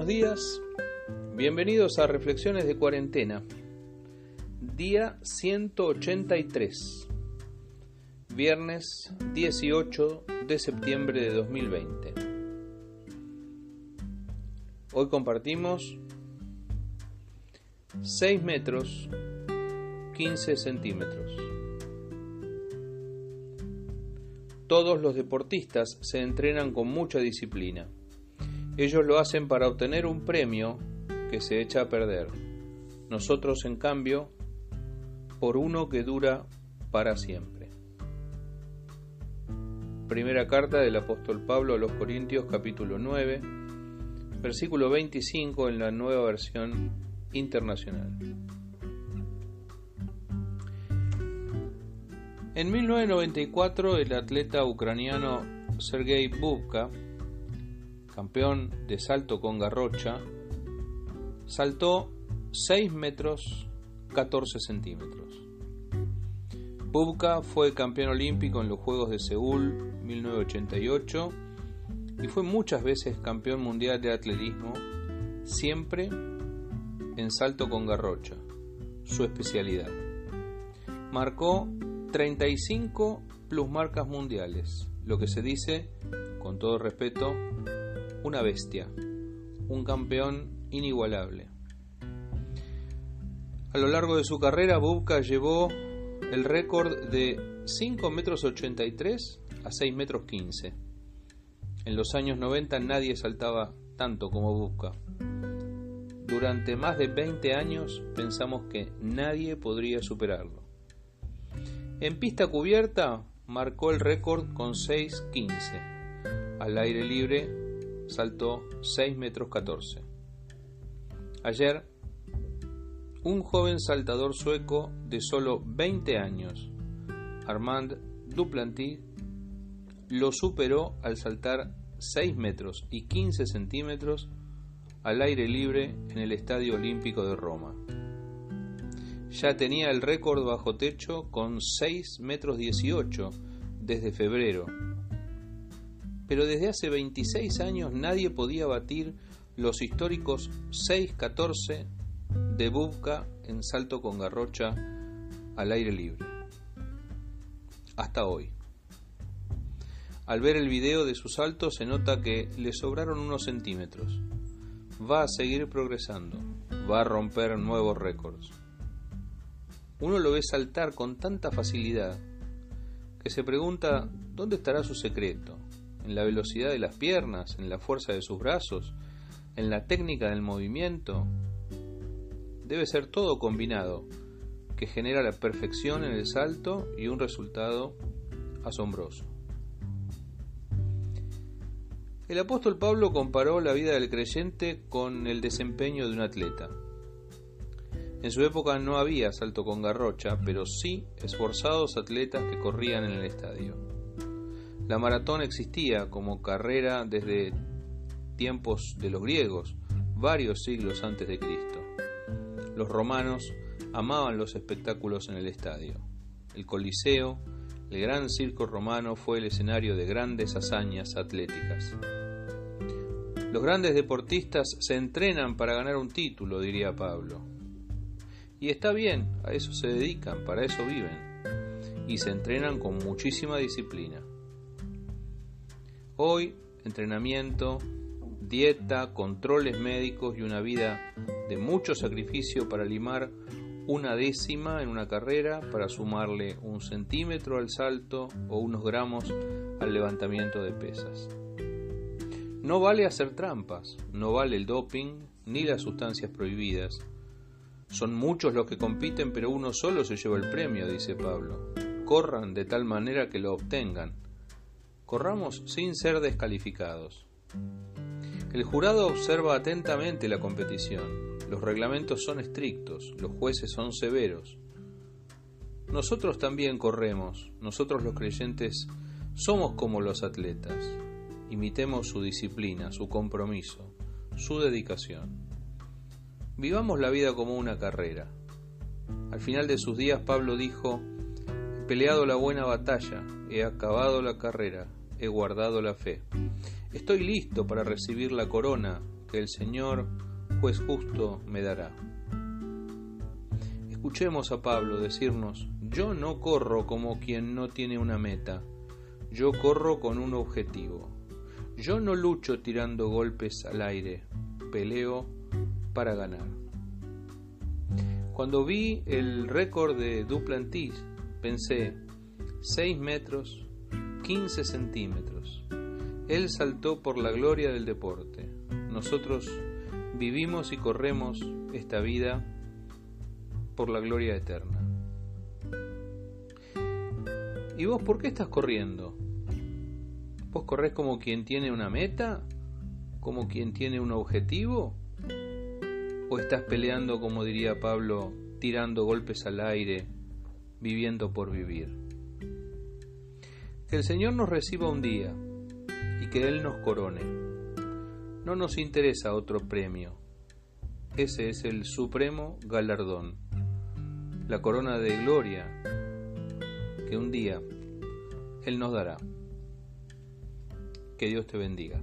buenos días. Bienvenidos a Reflexiones de Cuarentena. Día 183. Viernes 18 de septiembre de 2020. Hoy compartimos 6 metros 15 centímetros. Todos los deportistas se entrenan con mucha disciplina. Ellos lo hacen para obtener un premio que se echa a perder. Nosotros, en cambio, por uno que dura para siempre. Primera carta del apóstol Pablo a los Corintios capítulo 9, versículo 25 en la nueva versión internacional. En 1994 el atleta ucraniano Sergei Bubka campeón de salto con garrocha, saltó 6 metros 14 centímetros. Bubka fue campeón olímpico en los Juegos de Seúl 1988 y fue muchas veces campeón mundial de atletismo, siempre en salto con garrocha, su especialidad. Marcó 35 plusmarcas mundiales, lo que se dice, con todo respeto, una bestia, un campeón inigualable. A lo largo de su carrera, Bubka llevó el récord de 5 metros 83 a 6 metros 15. En los años 90 nadie saltaba tanto como Bubka. Durante más de 20 años pensamos que nadie podría superarlo. En pista cubierta marcó el récord con 6.15. Al aire libre saltó 6 metros 14. Ayer, un joven saltador sueco de solo 20 años, Armand Duplantis, lo superó al saltar 6 metros y 15 centímetros al aire libre en el Estadio Olímpico de Roma. Ya tenía el récord bajo techo con 6 metros 18 desde febrero pero desde hace 26 años nadie podía batir los históricos 6-14 de Bubka en salto con garrocha al aire libre. Hasta hoy. Al ver el video de su salto se nota que le sobraron unos centímetros. Va a seguir progresando, va a romper nuevos récords. Uno lo ve saltar con tanta facilidad que se pregunta dónde estará su secreto, en la velocidad de las piernas, en la fuerza de sus brazos, en la técnica del movimiento. Debe ser todo combinado, que genera la perfección en el salto y un resultado asombroso. El apóstol Pablo comparó la vida del creyente con el desempeño de un atleta. En su época no había salto con garrocha, pero sí esforzados atletas que corrían en el estadio. La maratón existía como carrera desde tiempos de los griegos, varios siglos antes de Cristo. Los romanos amaban los espectáculos en el estadio. El Coliseo, el gran circo romano, fue el escenario de grandes hazañas atléticas. Los grandes deportistas se entrenan para ganar un título, diría Pablo. Y está bien, a eso se dedican, para eso viven. Y se entrenan con muchísima disciplina. Hoy, entrenamiento, dieta, controles médicos y una vida de mucho sacrificio para limar una décima en una carrera, para sumarle un centímetro al salto o unos gramos al levantamiento de pesas. No vale hacer trampas, no vale el doping ni las sustancias prohibidas. Son muchos los que compiten, pero uno solo se lleva el premio, dice Pablo. Corran de tal manera que lo obtengan corramos sin ser descalificados. El jurado observa atentamente la competición. Los reglamentos son estrictos, los jueces son severos. Nosotros también corremos, nosotros los creyentes somos como los atletas. Imitemos su disciplina, su compromiso, su dedicación. Vivamos la vida como una carrera. Al final de sus días Pablo dijo, he peleado la buena batalla, he acabado la carrera, he guardado la fe. Estoy listo para recibir la corona que el Señor, juez justo, me dará. Escuchemos a Pablo decirnos, yo no corro como quien no tiene una meta, yo corro con un objetivo. Yo no lucho tirando golpes al aire, peleo para ganar. Cuando vi el récord de Duplantis, pensé 6 metros 15 centímetros. Él saltó por la gloria del deporte. Nosotros vivimos y corremos esta vida por la gloria eterna. ¿Y vos por qué estás corriendo? ¿Vos corres como quien tiene una meta? ¿Como quien tiene un objetivo? ¿O estás peleando, como diría Pablo, tirando golpes al aire, viviendo por vivir? Que el Señor nos reciba un día y que Él nos corone. No nos interesa otro premio. Ese es el supremo galardón, la corona de gloria que un día Él nos dará. Que Dios te bendiga.